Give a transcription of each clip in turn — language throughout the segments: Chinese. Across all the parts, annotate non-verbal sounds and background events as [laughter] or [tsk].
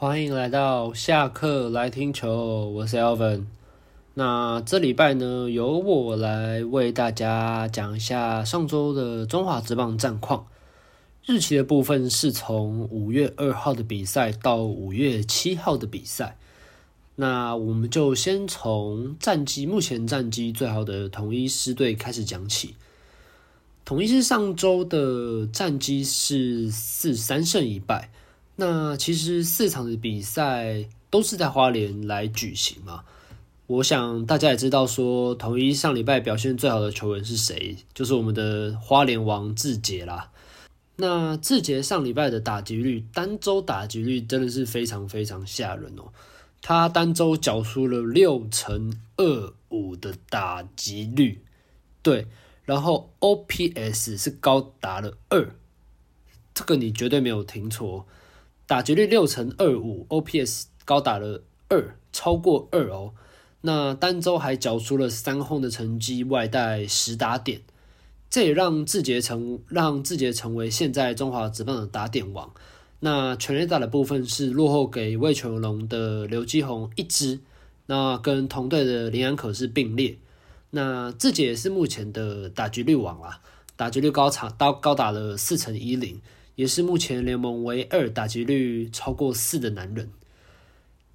欢迎来到下课来听球，我是 Alvin。那这礼拜呢，由我来为大家讲一下上周的中华职棒战况。日期的部分是从五月二号的比赛到五月七号的比赛。那我们就先从战绩目前战绩最好的统一狮队开始讲起。统一狮上周的战绩是四三胜一败。那其实四场的比赛都是在花莲来举行嘛。我想大家也知道，说统一上礼拜表现最好的球员是谁，就是我们的花莲王志杰啦。那志杰上礼拜的打击率，单周打击率真的是非常非常吓人哦。他单周缴出了六成二五的打击率，对，然后 OPS 是高达了二，这个你绝对没有听错。打击率六成二五，OPS 高达了二，超过二哦。那单周还缴出了三轰的成绩，外带十打点，这也让志杰成让志杰成为现在中华职棒的打点王。那全垒打的部分是落后给魏全龙的刘基宏一支，那跟同队的林安可是并列。那志杰也是目前的打击率王啊，打击率高长到高达了四成一零。也是目前联盟唯二打击率超过四的男人。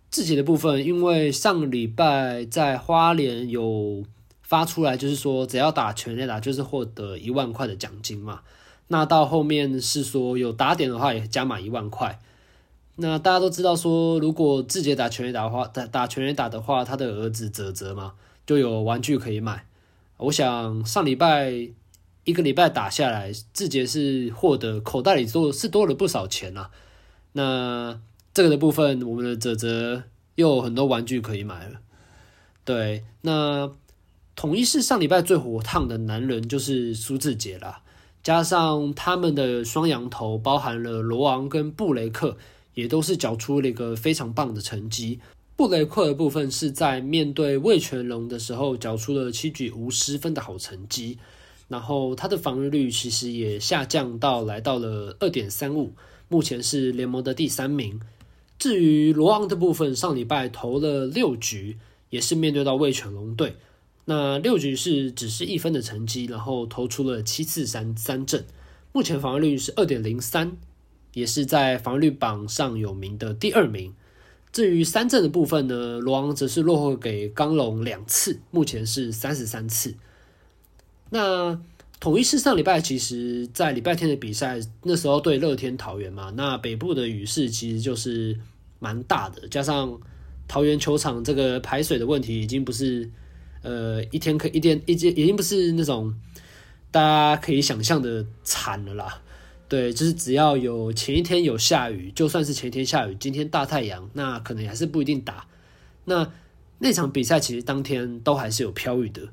志杰的部分，因为上个礼拜在花莲有发出来，就是说只要打全垒打就是获得一万块的奖金嘛。那到后面是说有打点的话也加码一万块。那大家都知道说，如果志杰打全垒打的话，打打全垒打的话，他的儿子泽泽嘛就有玩具可以买。我想上礼拜。一个礼拜打下来，志杰是获得口袋里多是多了不少钱啊。那这个的部分，我们的泽泽又有很多玩具可以买了。对，那统一是上礼拜最火烫的男人就是苏志杰啦，加上他们的双羊头，包含了罗昂跟布雷克，也都是缴出了一个非常棒的成绩。布雷克的部分是在面对魏全龙的时候，缴出了七局无失分的好成绩。然后他的防御率其实也下降到来到了二点三五，目前是联盟的第三名。至于罗昂的部分，上礼拜投了六局，也是面对到味全龙队，那六局是只是一分的成绩，然后投出了七次三三振，目前防御率是二点零三，也是在防御率榜上有名的第二名。至于三振的部分呢，罗昂则是落后给刚龙两次，目前是三十三次。那统一是上礼拜，其实在礼拜天的比赛，那时候对乐天桃园嘛，那北部的雨势其实就是蛮大的，加上桃园球场这个排水的问题，已经不是呃一天可一天一天，已经不是那种大家可以想象的惨了啦。对，就是只要有前一天有下雨，就算是前一天下雨，今天大太阳，那可能还是不一定打。那那场比赛其实当天都还是有飘雨的。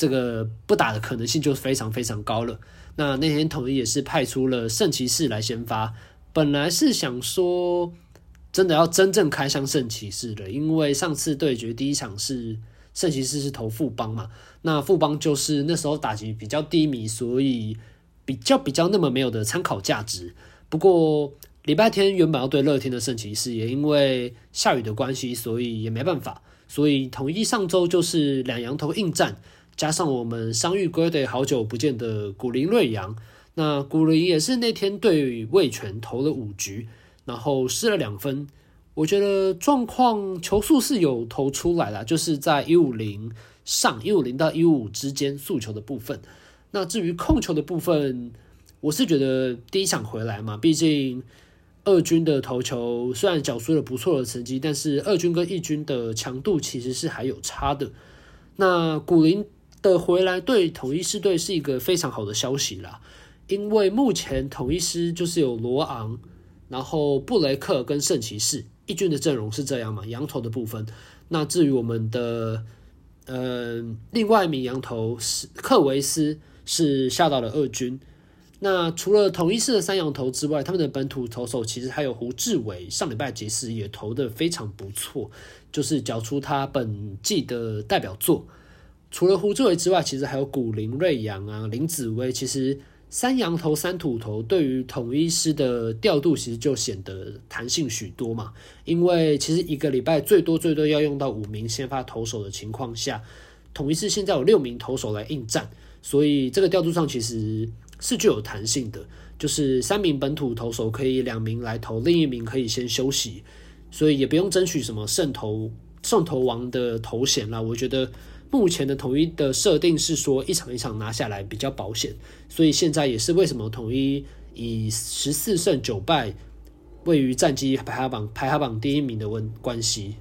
这个不打的可能性就非常非常高了。那那天统一也是派出了圣骑士来先发，本来是想说真的要真正开箱圣骑士的，因为上次对决第一场是圣骑士是投富邦嘛，那富邦就是那时候打击比较低迷，所以比较比较那么没有的参考价值。不过礼拜天原本要对乐天的圣骑士，也因为下雨的关系，所以也没办法，所以统一上周就是两洋头应战。加上我们伤愈归队好久不见的古林瑞阳，那古林也是那天对魏全投了五局，然后失了两分。我觉得状况球速是有投出来了，就是在一五零上一五零到一五五之间速球的部分。那至于控球的部分，我是觉得第一场回来嘛，毕竟二军的投球虽然缴出了不错的成绩，但是二军跟一军的强度其实是还有差的。那古林。的回来对统一狮队是一个非常好的消息啦，因为目前统一狮就是有罗昂，然后布雷克跟圣骑士一军的阵容是这样嘛，洋投的部分。那至于我们的呃另外一名洋投是克维斯是下到了二军。那除了统一狮的三洋投之外，他们的本土投手其实还有胡志伟，上礼拜结识也投得非常不错，就是缴出他本季的代表作。除了胡志伟之外，其实还有古林瑞阳啊、林子崴，其实三洋头三土头，对于统一师的调度其实就显得弹性许多嘛。因为其实一个礼拜最多最多要用到五名先发投手的情况下，统一狮现在有六名投手来应战，所以这个调度上其实是具有弹性的。就是三名本土投手可以两名来投，另一名可以先休息，所以也不用争取什么胜投胜投王的头衔啦。我觉得。目前的统一的设定是说一场一场拿下来比较保险，所以现在也是为什么统一以十四胜九败位于战绩排行榜排行榜第一名的问关系。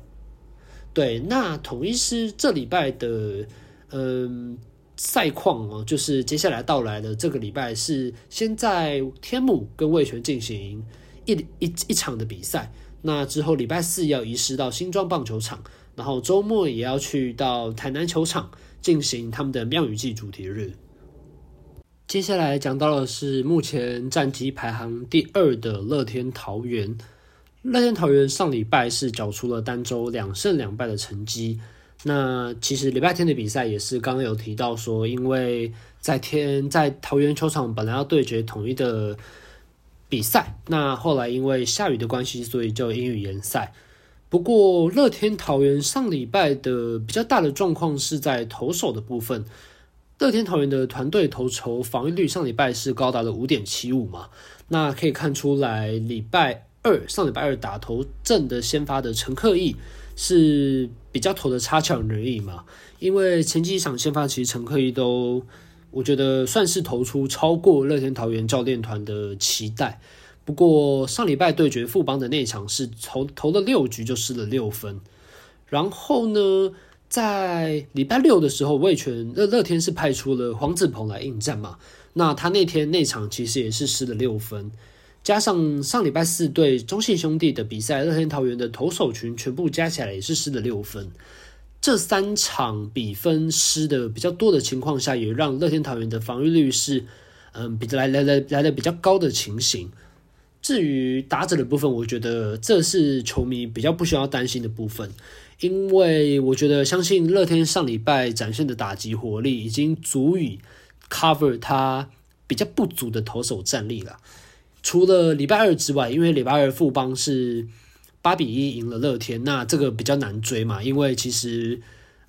对，那统一是这礼拜的嗯赛况哦，就是接下来到来的这个礼拜是先在天母跟味全进行一一一场的比赛，那之后礼拜四要移师到新庄棒球场。然后周末也要去到台南球场进行他们的庙宇祭主题日。接下来讲到的是目前战绩排行第二的乐天桃园。乐天桃园上礼拜是缴出了单周两胜两败的成绩。那其实礼拜天的比赛也是刚刚有提到说，因为在天在桃园球场本来要对决统一的比赛，那后来因为下雨的关系，所以就因雨延赛。不过，乐天桃园上礼拜的比较大的状况是在投手的部分。乐天桃园的团队投球防御率上礼拜是高达了五点七五嘛？那可以看出来，礼拜二上礼拜二打头阵的先发的陈克义是比较投的差强人意嘛？因为前几场先发其实陈克义都，我觉得算是投出超过乐天桃园教练团的期待。不过上礼拜对决富邦的那场是投投了六局就失了六分，然后呢，在礼拜六的时候，味全乐乐天是派出了黄子鹏来应战嘛，那他那天那场其实也是失了六分，加上上礼拜四对中信兄弟的比赛，乐天桃园的投手群全部加起来也是失了六分，这三场比分失的比较多的情况下，也让乐天桃园的防御率是嗯比来来来来的比较高的情形。至于打者的部分，我觉得这是球迷比较不需要担心的部分，因为我觉得相信乐天上礼拜展现的打击火力已经足以 cover 他比较不足的投手战力了。除了礼拜二之外，因为礼拜二富邦是八比一赢了乐天，那这个比较难追嘛，因为其实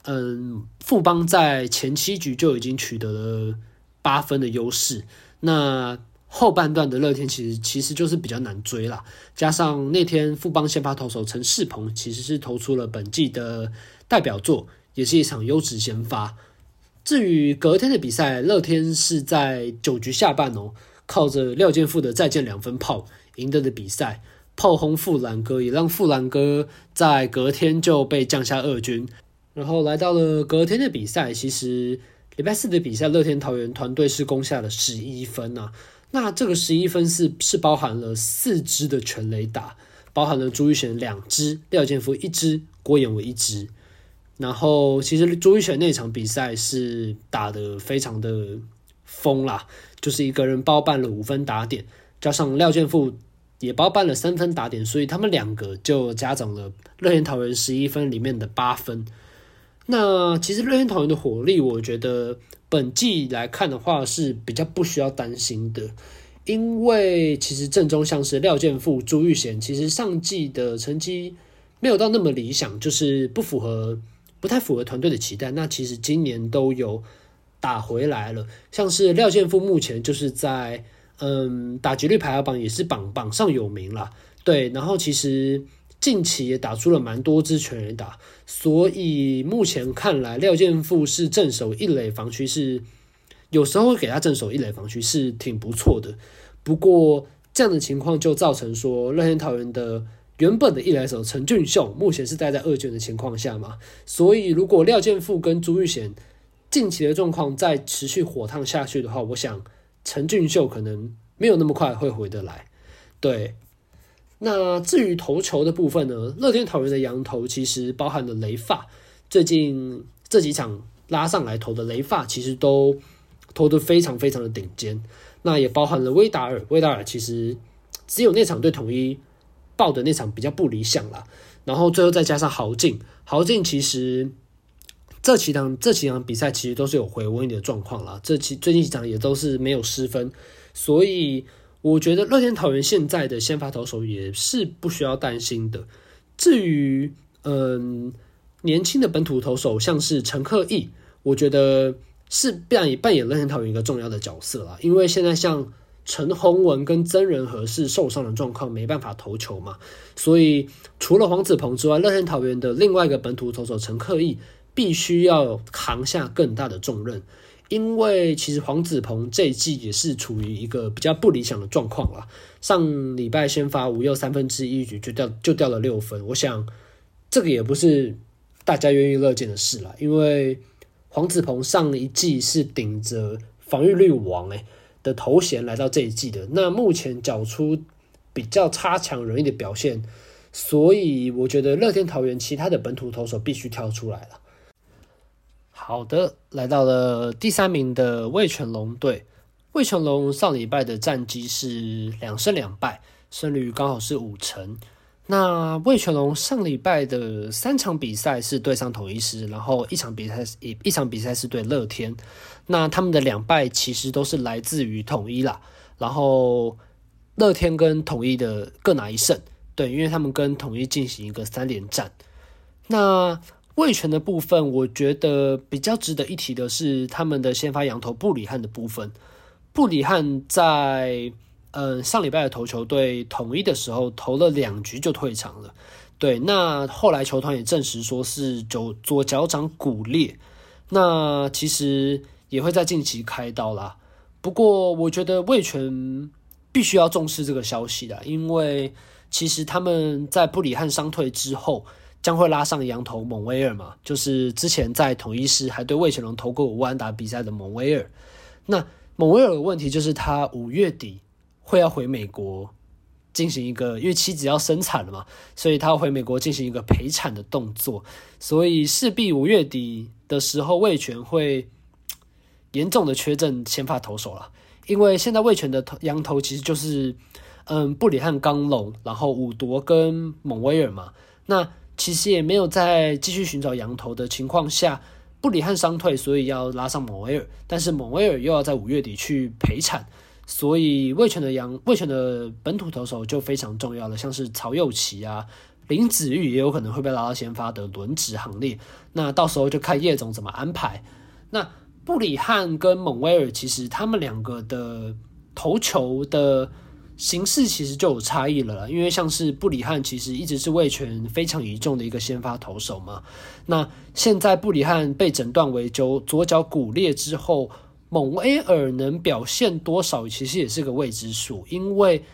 嗯，富邦在前七局就已经取得了八分的优势，那。后半段的乐天其实其实就是比较难追啦，加上那天富邦先发投手陈世鹏其实是投出了本季的代表作，也是一场优质先发。至于隔天的比赛，乐天是在九局下半哦，靠着廖健富的再见两分炮赢得的比赛，炮轰富兰哥，也让富兰哥在隔天就被降下二军。然后来到了隔天的比赛，其实礼拜四的比赛，乐天桃园团队是攻下了十一分啊。那这个十一分是是包含了四支的全垒打，包含了朱雨贤两支，廖健富一支，郭彦伟一支。然后其实朱雨贤那场比赛是打得非常的疯啦，就是一个人包办了五分打点，加上廖健富也包办了三分打点，所以他们两个就加总了乐天桃园十一分里面的八分。那其实乐天桃猿的火力，我觉得。本季来看的话是比较不需要担心的，因为其实正中像是廖健富、朱玉贤，其实上季的成绩没有到那么理想，就是不符合、不太符合团队的期待。那其实今年都有打回来了，像是廖健富目前就是在嗯打击率排行榜也是榜榜上有名啦，对，然后其实。近期也打出了蛮多支全垒打，所以目前看来廖健富是正守一垒防区是，有时候会给他正守一垒防区是挺不错的。不过这样的情况就造成说乐天桃园的原本的一垒手陈俊秀目前是待在二卷的情况下嘛，所以如果廖健富跟朱玉贤近期的状况再持续火烫下去的话，我想陈俊秀可能没有那么快会回得来，对。那至于投球的部分呢？乐天桃猿的洋投其实包含了雷发，最近这几场拉上来投的雷发，其实都投得非常非常的顶尖。那也包含了威达尔，威达尔其实只有那场对统一爆的那场比较不理想啦。然后最后再加上豪进，豪进其实这几场这几场比赛其实都是有回温的状况啦，这期最近几场也都是没有失分，所以我觉得乐天桃园现在的先发投手也是不需要担心的。至于嗯年轻的本土投手，像是陈克义，我觉得是扮演扮演乐天桃园一个重要的角色啦，因为现在像。陈鸿文跟曾仁和是受伤的状况，没办法投球嘛，所以除了黄子鹏之外，乐天桃园的另外一个本土投手陈克义必须要扛下更大的重任，因为其实黄子鹏这一季也是处于一个比较不理想的状况啦。上礼拜先发五又三分之一局就掉就掉了六分，我想这个也不是大家愿意乐见的事啦，因为黄子鹏上一季是顶着防御率王诶、的头衔来到这一季的，那目前缴出比较差强人意的表现，所以我觉得乐天桃园其他的本土投手必须跳出来了。好的，来到了第三名的味全龙队，味全龙上礼拜的战绩是两胜两败，胜率刚好是五成。那味全龙上礼拜的三场比赛是对上统一师，然后一场比赛一一场比赛是对乐天。那他们的两败其实都是来自于统一啦，然后乐天跟统一的各拿一胜，对，因为他们跟统一进行一个三连战。那味全的部分，我觉得比较值得一提的是他们的先发洋投布里汉的部分，布里汉在。嗯，上礼拜的投球队统一的时候投了两局就退场了。对，那后来球团也证实说是左左脚掌骨裂，那其实也会在近期开刀啦。不过我觉得味全必须要重视这个消息啦，因为其实他们在布里汉伤退之后，将会拉上洋投蒙威尔嘛，就是之前在统一狮还对魏全龙投过五安打比赛的蒙威尔。那蒙威尔的问题就是他五月底。会要回美国进行一个，因为妻子要生产了嘛，所以他要回美国进行一个陪产的动作，所以势必五月底的时候，魏全会严重的缺阵先发投手了。因为现在魏全的洋投其实就是，嗯，布里汉、刚龙，然后伍铎跟蒙威尔嘛。那其实也没有在继续寻找洋投的情况下，布里汉伤退，所以要拉上蒙威尔，但是蒙威尔又要在五月底去陪产。所以味全的洋味全的本土投手就非常重要了，像是曹祐齐啊、林子玉也有可能会被拉到先发的轮值行列。那到时候就看叶总怎么安排。那布里汉跟蒙威尔其实他们两个的投球的形式其实就有差异了啦，因为像是布里汉其实一直是位权非常倚重的一个先发投手嘛。那现在布里汉被诊断为就左脚骨裂之后。蒙威尔能表现多少，其实也是个未知数，因为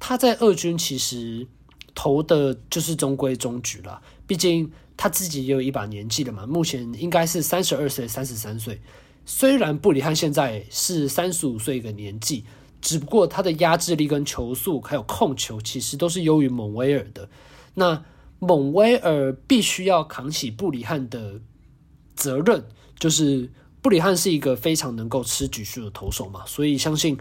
他在二军其实投的就是中规中矩了。毕竟他自己也有一把年纪了嘛，目前应该是三十二岁、三十三岁。虽然布里汉现在是三十五岁一个年纪，只不过他的压制力跟球速还有控球，其实都是优于蒙威尔的。那蒙威尔必须要扛起布里汉的责任，就是。布里汉是一个非常能够吃局数的投手嘛，所以相信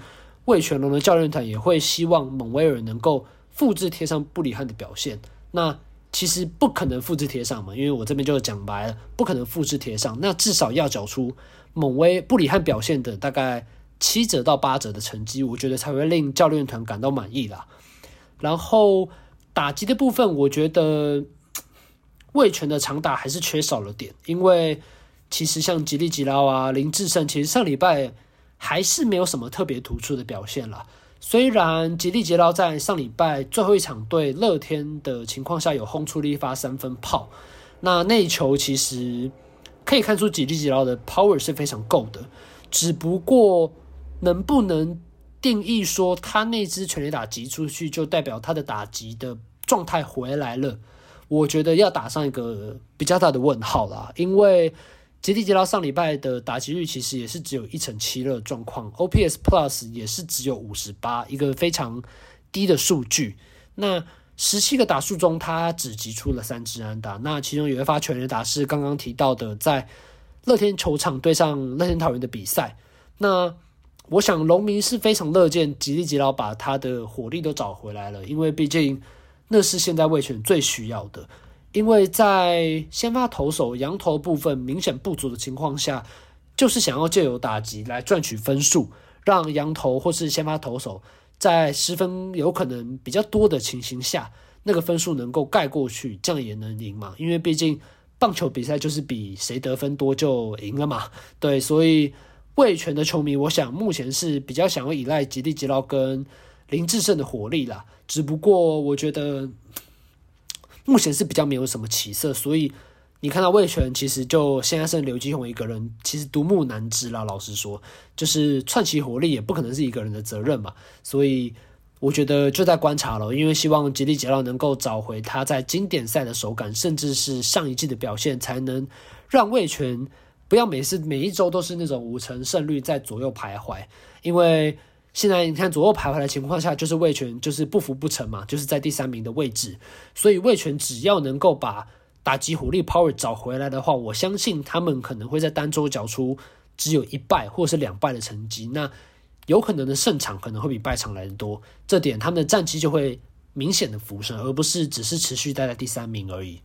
味全龙的教练团也会希望蒙威尔能够复制贴上布里汉的表现。那其实不可能复制贴上嘛，因为我这边就讲白了，不可能复制贴上。那至少要缴出蒙威布里汉表现的大概七折到八折的成绩，我觉得才会令教练团感到满意啦。然后打击的部分，我觉得味全的长打还是缺少了点，因为。其实像吉利吉拉啊、林志胜，其实上礼拜还是没有什么特别突出的表现啦。虽然吉利吉拉在上礼拜最后一场对乐天的情况下有轰出了一发三分炮，那那一球其实可以看出吉利吉拉的 power 是非常够的。只不过能不能定义说他那支全垒打击出去就代表他的打击的状态回来了？我觉得要打上一个比较大的问号啦，因为。吉力吉捞上礼拜的打击率其实也是只有一成七的状况，OPS Plus 也是只有五十八，一个非常低的数据。那十七个打数中，他只击出了三支安打，那其中有一发全垒打是刚刚提到的，在乐天球场对上乐天桃园的比赛。那我想农民是非常乐见吉利吉老把他的火力都找回来了，因为毕竟那是现在味全最需要的。因为在先发投手羊头部分明显不足的情况下，就是想要借由打击来赚取分数，让羊头或是先发投手在失分有可能比较多的情形下，那个分数能够盖过去，这样也能赢嘛。因为毕竟棒球比赛就是比谁得分多就赢了嘛。对，所以味全的球迷，我想目前是比较想要依赖吉力吉捞跟林志胜的火力啦。只不过我觉得。目前是比较没有什么起色，所以你看到味全其实就现在剩刘基鸿一个人，其实独木难支啦。老实说，就是串起火力也不可能是一个人的责任嘛。所以我觉得就在观察了，因为希望吉力吉捞能够找回他在经典赛的手感，甚至是上一季的表现，才能让味全不要每次每一周都是那种五成胜率在左右徘徊，因为。现在你看左右徘徊的情况下，就是味全就是不服不成嘛，就是在第三名的位置。所以味全只要能够把打击火力 power 找回来的话，我相信他们可能会在单周缴出只有一败或是两败的成绩。那有可能的胜场可能会比败场来的多，这点他们的战绩就会明显的浮升，而不是只是持续待在第三名而已。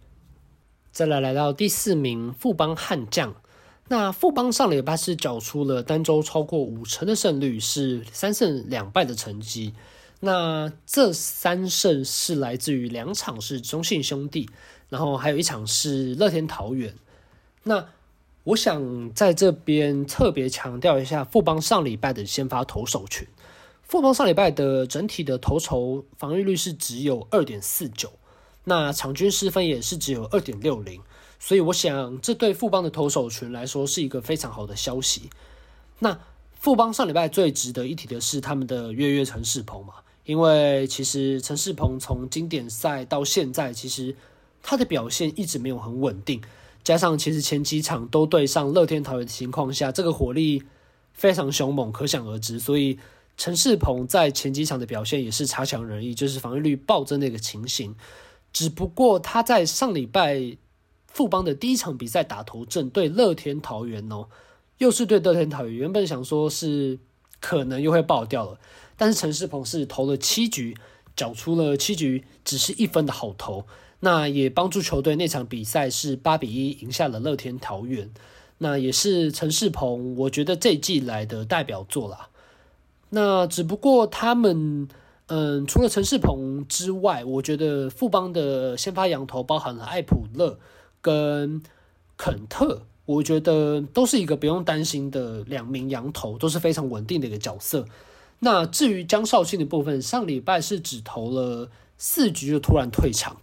再来来到第四名富邦悍将。那富邦上礼拜是缴出了单周超过五成的胜率，是三胜两败的成绩。那这三胜是来自于两场是中信兄弟，然后还有一场是乐天桃园。那我想在这边特别强调一下富邦上礼拜的先发投手群。富邦上礼拜的整体的投手防御率是只有二点四九，那场均失分也是只有二点六零。所以我想，这对富邦的投手群来说是一个非常好的消息。那富邦上礼拜最值得一提的是他们的月月陈世鹏嘛，因为其实陈世鹏从经典赛到现在，其实他的表现一直没有很稳定，加上其实前几场都对上乐天桃园的情况下，这个火力非常凶猛，可想而知。所以陈世鹏在前几场的表现也是差强人意，就是防御率暴增的一个情形。只不过他在上礼拜。富邦的第一场比赛打头阵对乐天桃园哦，又是对乐天桃园。原本想说是可能又会爆掉了，但是陈世鹏是投了七局，缴出了七局只是一分的好投，那也帮助球队那场比赛是八比一赢下了乐天桃园。那也是陈世鹏，我觉得这季来的代表作啦。那只不过他们，嗯，除了陈世鹏之外，我觉得富邦的先发洋投包含了艾普勒。跟肯特，我觉得都是一个不用担心的两名羊头，都是非常稳定的一个角色。那至于江少庆的部分，上礼拜是只投了四局就突然退场，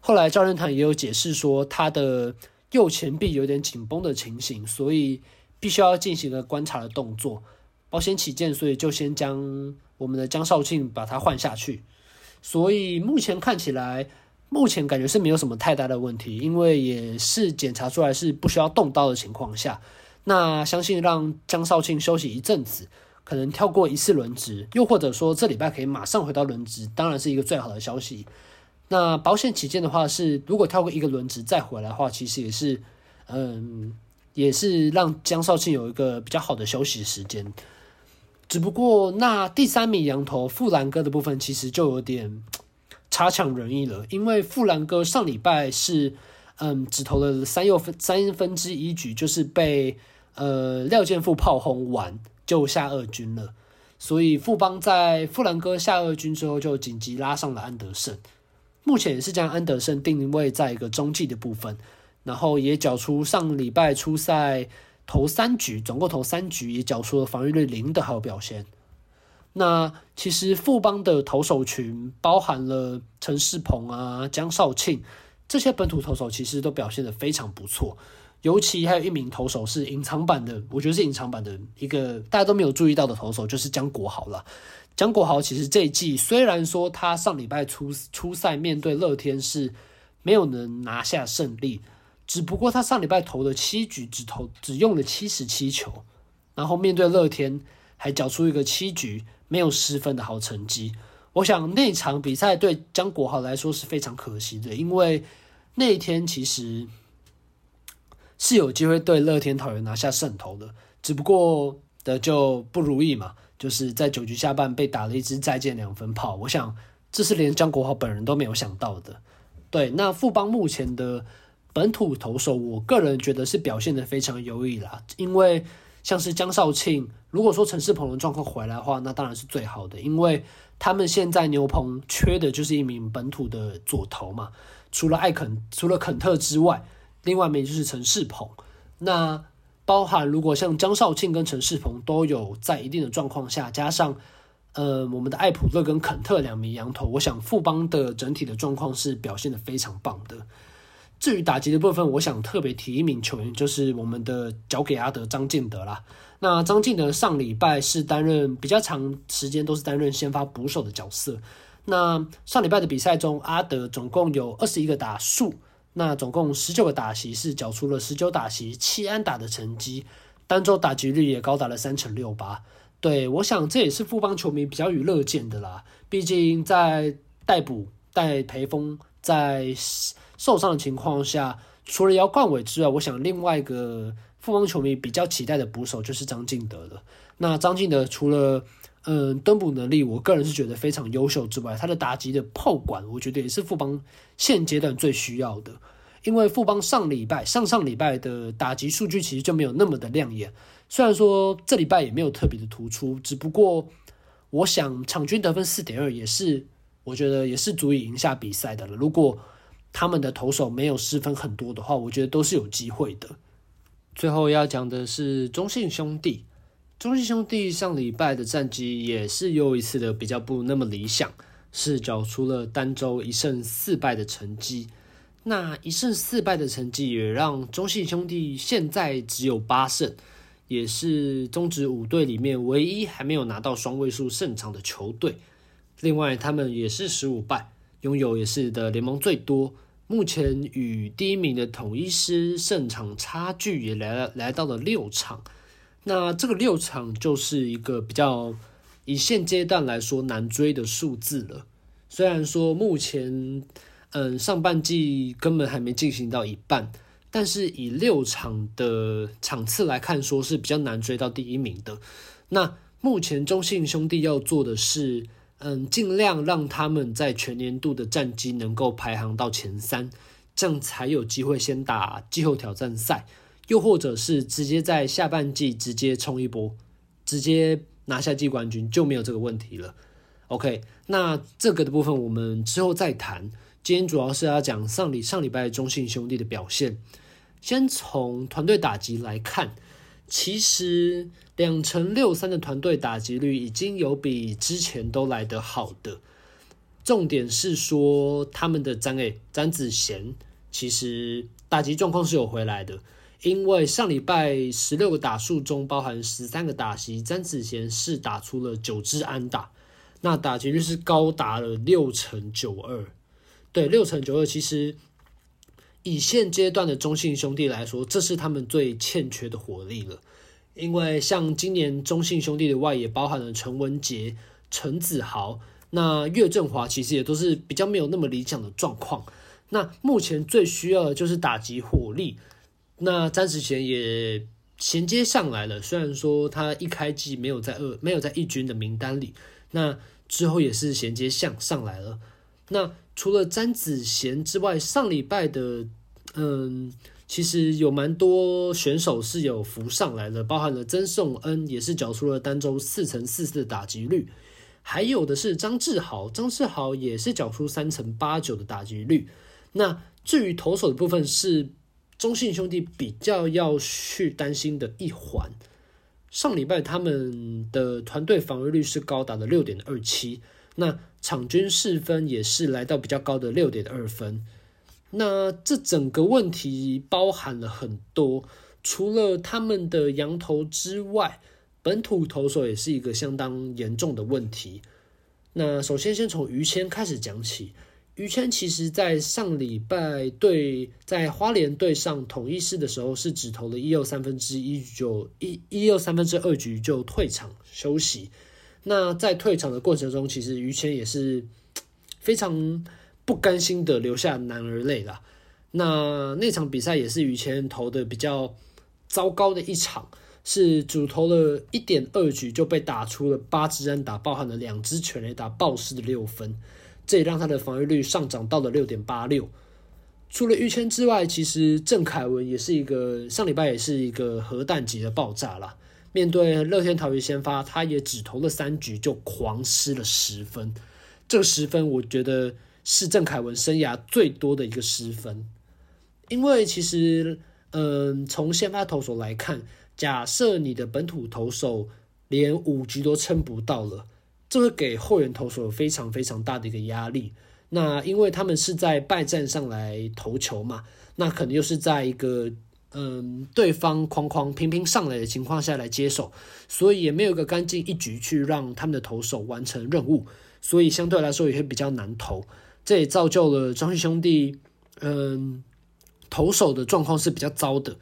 后来教练团也有解释说他的右前臂有点紧绷的情形，所以必须要进行一个观察的动作，保险起见，所以就先将我们的江少庆把他换下去。所以目前看起来。目前感觉是没有什么太大的问题，因为也是检查出来是不需要动刀的情况下，那相信让江少庆休息一阵子，可能跳过一次轮值，又或者说这礼拜可以马上回到轮值，当然是一个最好的消息。那保险起见的话是，如果跳过一个轮值再回来的话，其实也是，嗯，也是让江少庆有一个比较好的休息时间。只不过那第三名羊头富兰哥的部分，其实就有点。差强人意了，因为富兰哥上礼拜是，嗯，只投了三又分三分之一局，就是被呃廖健富炮轰完就下二军了，所以富邦在富兰哥下二军之后就紧急拉上了安德胜，目前也是将安德胜定位在一个中继的部分，然后也缴出上礼拜初赛投三局，总共投三局也缴出了防御率零的好表现。那其实富邦的投手群包含了陈世鹏啊、江少庆这些本土投手，其实都表现得非常不错。尤其还有一名投手是隐藏版的，我觉得是隐藏版的一个大家都没有注意到的投手，就是江国豪了。江国豪其实这一季虽然说他上礼拜初初赛面对乐天是没有能拿下胜利，只不过他上礼拜投了七局，只投只用了七十七球，然后面对乐天还缴出一个七局。没有失分的好成绩，我想那场比赛对江国豪来说是非常可惜的，因为那一天其实是有机会对乐天桃园拿下胜投的，只不过的就不如意嘛，就是在九局下半被打了一支再见两分炮，我想这是连江国豪本人都没有想到的。对，那富邦目前的本土投手，我个人觉得是表现得非常优异啦。因为像是江少庆，如果说陈世鹏的状况回来的话，那当然是最好的，因为他们现在牛棚缺的就是一名本土的左投嘛。除了艾肯，除了肯特之外，另外一名就是陈世鹏。那包含如果像江少庆跟陈世鹏都有在一定的状况下，加上呃我们的艾普勒跟肯特两名洋投，我想富邦的整体的状况是表现得非常棒的。至于打击的部分，我想特别提一名球员，就是我们的脚给阿德张建德啦。那张进德上礼拜是担任比较长时间都是担任先发捕手的角色。那上礼拜的比赛中，阿德总共有二十一个打数，那总共十九个打席是缴出了十九打席七安打的成绩，单周打击率也高达了三成六八。对，我想这也是富邦球迷比较娱乐见的啦。毕竟在代捕戴培峰在受伤的情况下，除了姚冠伟之外，我想另外一个富邦球迷比较期待的捕手就是张敬德了。那张敬德除了嗯，蹲捕能力，我个人是觉得非常优秀之外，他的打击的炮管，我觉得也是富邦现阶段最需要的。因为富邦上礼拜、上上礼拜的打击数据其实就没有那么的亮眼，虽然说这礼拜也没有特别的突出，只不过我想场均得分四点二也是，我觉得也是足以赢下比赛的了。如果他们的投手没有失分很多的话，我觉得都是有机会的。最后要讲的是中信兄弟。中信兄弟上礼拜的战绩也是又一次的比较不那么理想，是缴出了单周一胜四败的成绩。那一胜四败的成绩也让中信兄弟现在只有八胜，也是中职五队里面唯一还没有拿到双位数胜场的球队。另外，他们也是十五败，拥有也是的联盟最多。目前与第一名的统一狮胜场差距也来了来到了六场。那这个六场就是一个比较以现阶段来说难追的数字了。虽然说目前，嗯，上半季根本还没进行到一半，但是以六场的场次来看，说是比较难追到第一名的。那目前中信兄弟要做的是，嗯，尽量让他们在全年度的战绩能够排行到前三，这样才有机会先打季后挑战赛。又或者是直接在下半季直接冲一波，直接拿下季冠军就没有这个问题了。OK，那这个的部分我们之后再谈。今天主要是要讲上礼上礼拜中信兄弟的表现。先从团队打击来看，其实两成六三的团队打击率已经有比之前都来得好的。重点是说他们的詹诶詹子贤，其实打击状况是有回来的。因为上礼拜十六个打数中包含十三个打席，詹子贤是打出了九支安打，那打击率是高达了六成九二，对，六成九二。其实以现阶段的中信兄弟来说，这是他们最欠缺的火力了。因为像今年中信兄弟的外野包含了陈文杰、陈子豪，那岳振华其实也都是比较没有那么理想的状况。那目前最需要的就是打击火力。那詹子贤也衔接上来了，虽然说他一开季没有在二没有在一军的名单里，那之后也是衔接上上来了。那除了詹子贤之外，上礼拜的嗯，其实有蛮多选手是有浮上来的，包含了曾颂恩也是缴出了单周四成四四的打击率，还有的是张志豪，张志豪也是缴出三成八九的打击率。那至于投手的部分是。中信兄弟比较要去担心的一环，上礼拜他们的团队防御率是高达的六点二七，那场均四分也是来到比较高的六点二分。那这整个问题包含了很多，除了他们的洋投之外，本土投手也是一个相当严重的问题。那首先先从于谦开始讲起。于谦其实，在上礼拜对在花莲队上统一狮的时候，是只投了一又三分之一就一一又三分之二局就退场休息。那在退场的过程中，其实于谦也是 [tsk] 非常不甘心的流下男儿泪啦。那那场比赛也是于谦投的比较糟糕的一场，是主投了一点二局就被打出了八支安打，包含了两支全垒打，暴失的六分。这也让他的防御率上涨到了六点八六，除了于谦之外，其实郑凯文也是一个上礼拜也是一个核弹级的爆炸啦。面对乐天桃园先发，他也只投了三局就狂失了十分，这个十分我觉得是郑凯文生涯最多的一个失分。因为其实，嗯，从先发投手来看，假设你的本土投手连五局都撑不到了，这会给后援投手有非常非常大的一个压力。那因为他们是在败战上来投球嘛，那可能又是在一个嗯对方哐哐平平上来的情况下来接手，所以也没有一个干净一局去让他们的投手完成任务，所以相对来说也会比较难投。这也造就了张旭兄弟嗯投手的状况是比较糟的。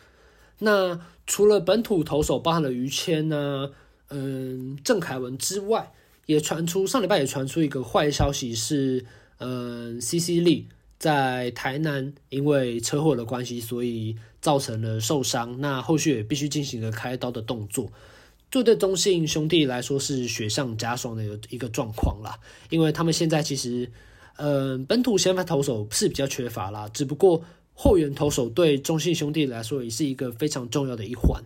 那除了本土投手包含了于谦呐、嗯郑凯文之外，也传出上礼拜也传出一个坏消息是。嗯，CC 力在台南因为车祸的关系，所以造成了受伤。那后续也必须进行了开刀的动作。这对中信兄弟来说是雪上加霜的一个一个状况啦。因为他们现在其实，嗯，本土先发投手是比较缺乏啦。只不过后援投手对中信兄弟来说也是一个非常重要的一环。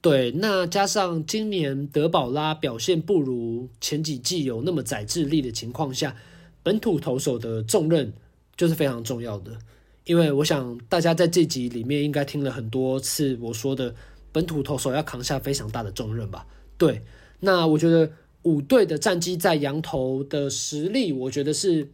对，那加上今年德保拉表现不如前几季有那么宰制力的情况下。本土投手的重任就是非常重要的，因为我想大家在这集里面应该听了很多次我说的本土投手要扛下非常大的重任吧？对，那我觉得五队的战绩在洋投的实力，我觉得是，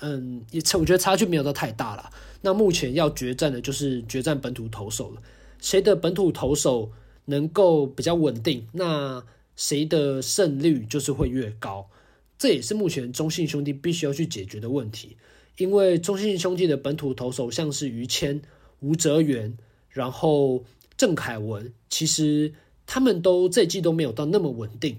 嗯，也我觉得差距没有到太大了。那目前要决战的就是决战本土投手了，谁的本土投手能够比较稳定，那谁的胜率就是会越高。这也是目前中信兄弟必须要去解决的问题，因为中信兄弟的本土投手像是于谦、吴哲源，然后郑凯文，其实他们都这季都没有到那么稳定。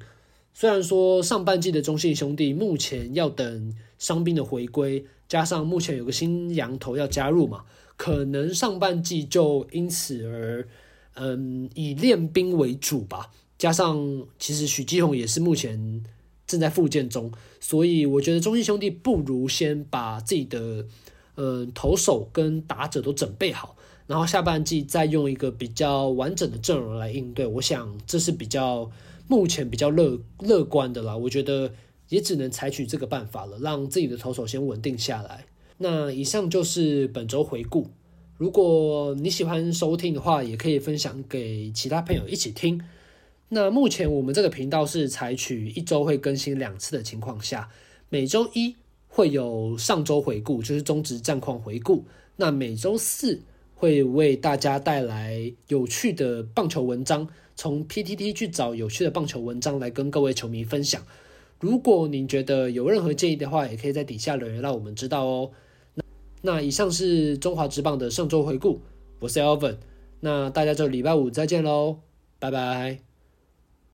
虽然说上半季的中信兄弟目前要等伤兵的回归，加上目前有个新洋投要加入嘛，可能上半季就因此而嗯以练兵为主吧。加上其实许基宏也是目前。正在复健中，所以我觉得中信兄弟不如先把自己的嗯投手跟打者都准备好，然后下半季再用一个比较完整的阵容来应对。我想这是比较目前比较乐乐观的啦。我觉得也只能采取这个办法了，让自己的投手先稳定下来。那以上就是本周回顾。如果你喜欢收听的话，也可以分享给其他朋友一起听。那目前我们这个频道是采取一周会更新两次的情况下，每周一会有上周回顾，就是中职战况回顾。那每周四会为大家带来有趣的棒球文章，从 PTT 去找有趣的棒球文章来跟各位球迷分享。如果您觉得有任何建议的话，也可以在底下留言让我们知道哦。那那以上是中华职棒的上周回顾，我是 Alvin，那大家就礼拜五再见喽，拜拜。